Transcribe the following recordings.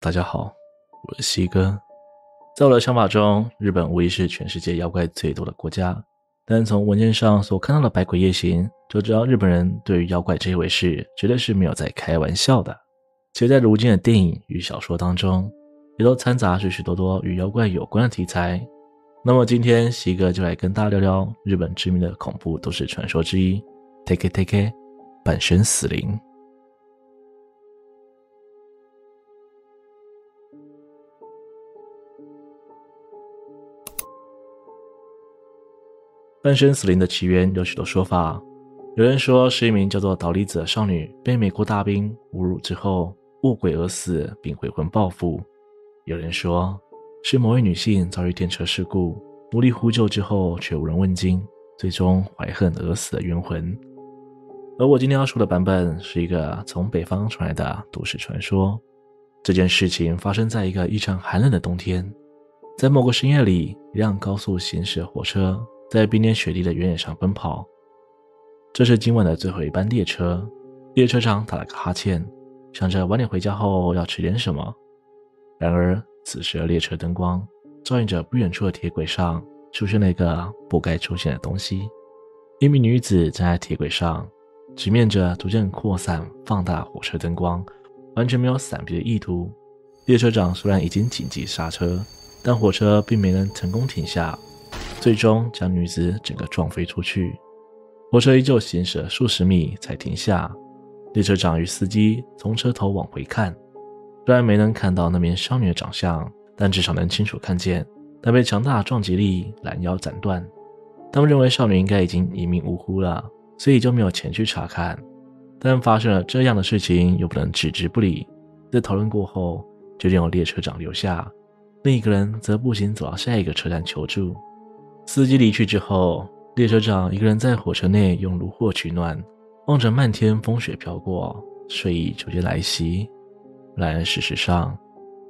大家好，我是西哥。在我的想法中，日本无疑是全世界妖怪最多的国家。但从文件上所看到的《百鬼夜行》，就知道日本人对于妖怪这一回事，绝对是没有在开玩笑的。其实，在如今的电影与小说当中，也都掺杂许许多多与妖怪有关的题材。那么，今天西哥就来跟大家聊聊日本知名的恐怖都市传说之一 ——Take Take，半身死灵。半身死灵的起源有许多说法，有人说是一名叫做岛里子的少女被美国大兵侮辱之后卧轨而死，并回魂报复；有人说是某位女性遭遇电车事故，努力呼救之后却无人问津，最终怀恨而死的冤魂。而我今天要说的版本是一个从北方传来的都市传说。这件事情发生在一个异常寒冷的冬天，在某个深夜里，一辆高速行驶的火车。在冰天雪地的原野上奔跑，这是今晚的最后一班列车。列车长打了个哈欠，想着晚点回家后要吃点什么。然而，此时的列车灯光照映着不远处的铁轨上，出现了一个不该出现的东西。一名女子站在铁轨上，直面着逐渐扩散、放大火车灯光，完全没有闪避的意图。列车长虽然已经紧急刹车，但火车并没能成功停下。最终将女子整个撞飞出去，火车依旧行驶了数十米才停下。列车长与司机从车头往回看，虽然没能看到那名少女的长相，但至少能清楚看见她被强大的撞击力拦腰斩断。他们认为少女应该已经一命呜呼了，所以就没有前去查看。但发生了这样的事情，又不能置之不理。在讨论过后，决定由列车长留下，另一个人则步行走到下一个车站求助。司机离去之后，列车长一个人在火车内用炉火取暖，望着漫天风雪飘过，睡意逐渐来袭。然而事实上，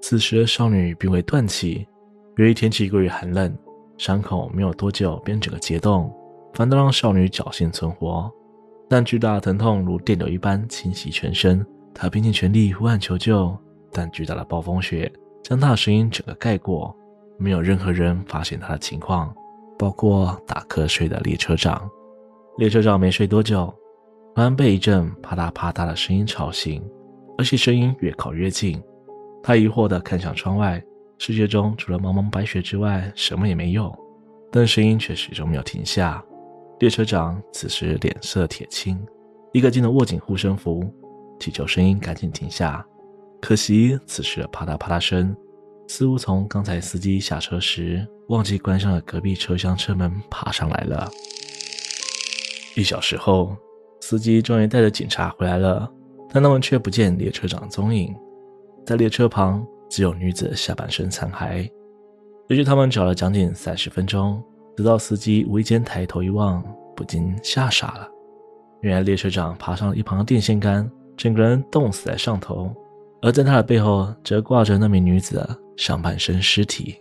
此时的少女并未断气，由于天气过于寒冷，伤口没有多久便整个结冻，反倒让少女侥幸存活。但巨大的疼痛如电流一般侵袭全身，她拼尽全力呼喊求救，但巨大的暴风雪将她的声音整个盖过，没有任何人发现她的情况。包括打瞌睡的列车长，列车长没睡多久，突然被一阵啪嗒啪嗒的声音吵醒，而且声音越靠越近。他疑惑地看向窗外，世界中除了茫茫白雪之外，什么也没有，但声音却始终没有停下。列车长此时脸色铁青，一个劲地握紧护身符，祈求声音赶紧停下。可惜此时的啪嗒啪嗒声，似乎从刚才司机下车时。忘记关上了隔壁车厢车门，爬上来了。一小时后，司机终于带着警察回来了，但他们却不见列车长踪影。在列车旁，只有女子下半身残骸。于是他们找了将近三十分钟，直到司机无意间抬头一望，不禁吓傻了。原来列车长爬上了一旁的电线杆，整个人冻死在上头，而在他的背后则挂着那名女子的上半身尸体。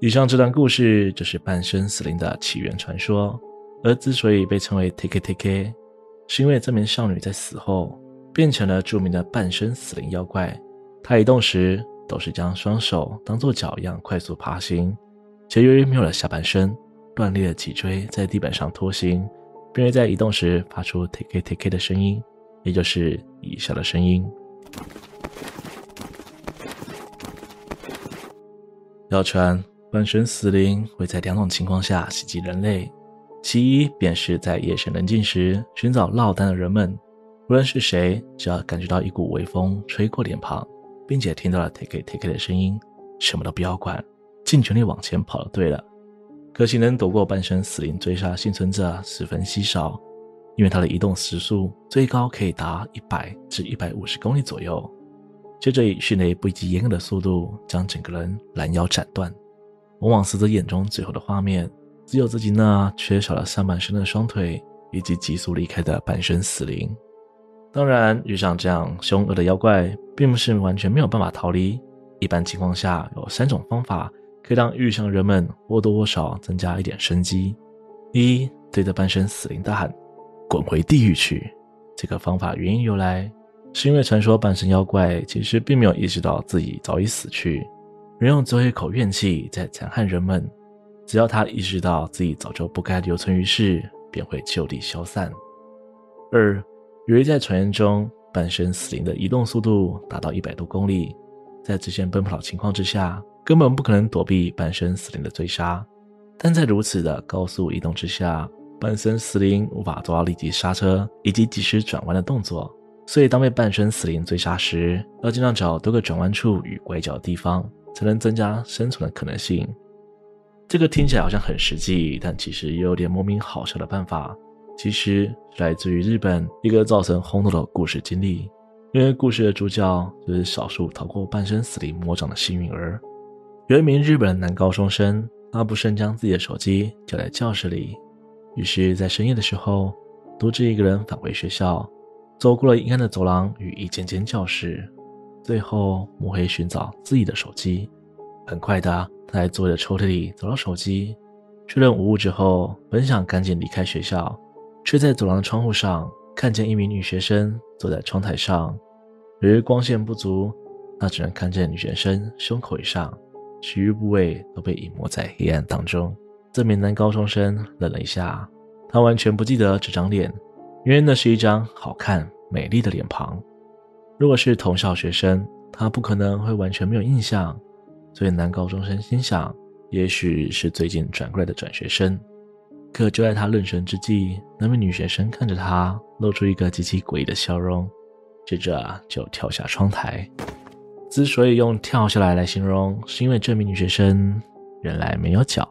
以上这段故事就是半身死灵的起源传说，而之所以被称为 Teke Teke，是因为这名少女在死后变成了著名的半身死灵妖怪。她移动时都是将双手当作脚一样快速爬行，且由于没有了下半身，断裂的脊椎在地板上拖行，并会在移动时发出 Teke Teke 的声音，也就是以下的声音。谣传。半神死灵会在两种情况下袭击人类，其一便是在夜深人静时寻找落单的人们，无论是谁，只要感觉到一股微风吹过脸庞，并且听到了 take take 的声音，什么都不要管，尽全力往前跑就对了。可惜能躲过半身死灵追杀幸存者十分稀少，因为它的移动时速最高可以达一百至一百五十公里左右，接着以迅雷不及掩耳的速度将整个人拦腰斩断。往往死者眼中最后的画面，只有自己那缺少了上半身的双腿，以及急速离开的半身死灵。当然，遇上这样凶恶的妖怪，并不是完全没有办法逃离。一般情况下，有三种方法可以让遇上人们或多或少增加一点生机：一、对着半身死灵大喊“滚回地狱去”。这个方法原因由来：是因为传说半身妖怪其实并没有意识到自己早已死去，仍用最后一口怨气在残害人们。只要他意识到自己早就不该留存于世，便会就地消散。二，由于在传言中，半身死灵的移动速度达到一百多公里，在直线奔跑的情况之下，根本不可能躲避半身死灵的追杀。但在如此的高速移动之下，半身死灵无法做到立即刹车以及及时转弯的动作，所以当被半身死灵追杀时，要尽量找多个转弯处与拐角的地方，才能增加生存的可能性。这个听起来好像很实际，但其实也有点莫名好笑的办法，其实来自于日本一个造成轰动的故事经历。因为故事的主角就是少数逃过半身死灵魔掌的幸运儿，有一名日本男高中生，他不慎将自己的手机掉在教室里。于是，在深夜的时候，独自一个人返回学校，走过了阴暗的走廊与一间间教室，最后摸黑寻找自己的手机。很快的，他在座位的抽屉里找到手机，确认无误之后，本想赶紧离开学校，却在走廊的窗户上看见一名女学生坐在窗台上。由于光线不足，他只能看见女学生胸口以上，其余部位都被隐没在黑暗当中。这名男高中生愣了一下，他完全不记得这张脸，因为那是一张好看美丽的脸庞。如果是同校学生，他不可能会完全没有印象。所以男高中生心想，也许是最近转过来的转学生。可就在他愣神之际，那名女学生看着他，露出一个极其诡异的笑容，接着就跳下窗台。之所以用跳下来来形容，是因为这名女学生原来没有脚。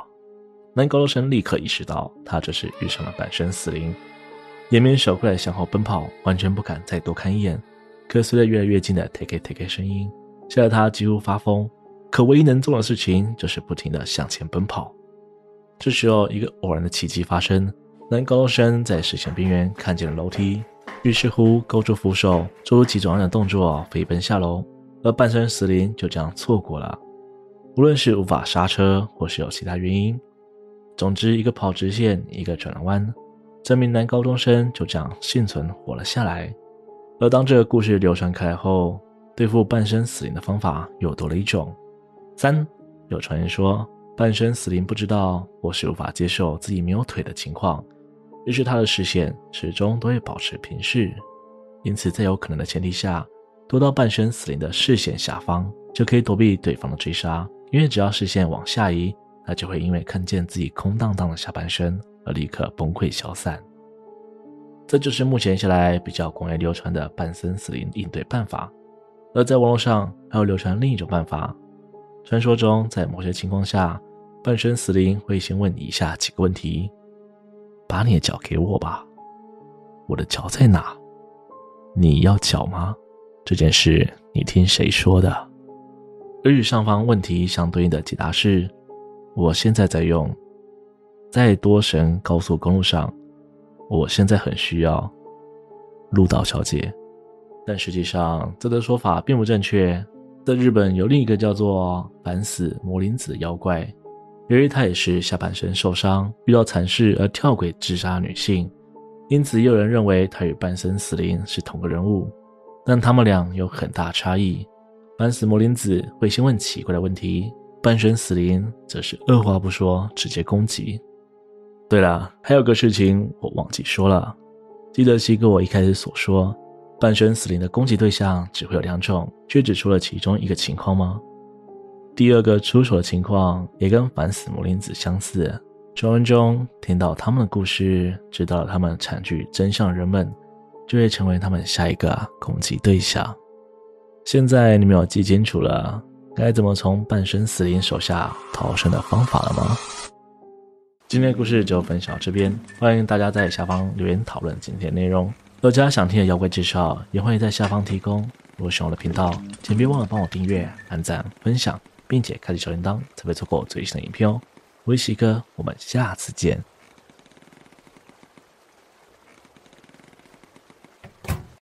男高中生立刻意识到，他这是遇上了半身死灵，颜面手快地向后奔跑，完全不敢再多看一眼。可随着越来越近的 “take it take it” 声音，吓得他几乎发疯。可唯一能做的事情，就是不停地向前奔跑。这时候，一个偶然的奇迹发生：男高中生在视线边缘看见了楼梯，于是乎勾住扶手，做出几种样的动作，飞奔下楼。而半身死灵就这样错过了。无论是无法刹车，或是有其他原因。总之，一个跑直线，一个转了弯，这名男高中生就这样幸存活了下来。而当这个故事流传开来后，对付半身死灵的方法又多了一种。三，有传言说，半身死灵不知道或是无法接受自己没有腿的情况，于是他的视线始终都会保持平视，因此在有可能的前提下，躲到半身死灵的视线下方，就可以躲避对方的追杀。因为只要视线往下移，他就会因为看见自己空荡荡的下半身而立刻崩溃消散。这就是目前下来比较广为流传的半身死灵应对办法。而在网络上还有流传另一种办法，传说中在某些情况下，半身死灵会先问你以下几个问题：把你的脚给我吧，我的脚在哪？你要脚吗？这件事你听谁说的？而与上方问题相对应的解答是。我现在在用，在多神高速公路上，我现在很需要鹿岛小姐，但实际上这个说法并不正确。在日本有另一个叫做反死魔灵子的妖怪，由于她也是下半身受伤，遇到惨事而跳轨自杀女性，因此也有人认为她与半身死灵是同个人物，但他们俩有很大差异。反死魔灵子会先问奇怪的问题。半身死灵则是二话不说直接攻击。对了，还有个事情我忘记说了，记得西哥我一开始所说，半身死灵的攻击对象只会有两种，却指出了其中一个情况吗？第二个出手的情况也跟反死魔灵子相似，传闻中听到他们的故事，知道了他们惨剧真相的人们，就会成为他们下一个攻击对象。现在你们有记清楚了。该怎么从半身死灵手下逃生的方法了吗？今天的故事就分享到这边，欢迎大家在下方留言讨论今天的内容。有家想听的妖怪介绍，也欢迎在下方提供。如果喜欢我的频道，请别忘了帮我订阅、按赞、分享，并且开启小铃铛，才不会错过最新的影片哦。我是喜哥，我们下次见。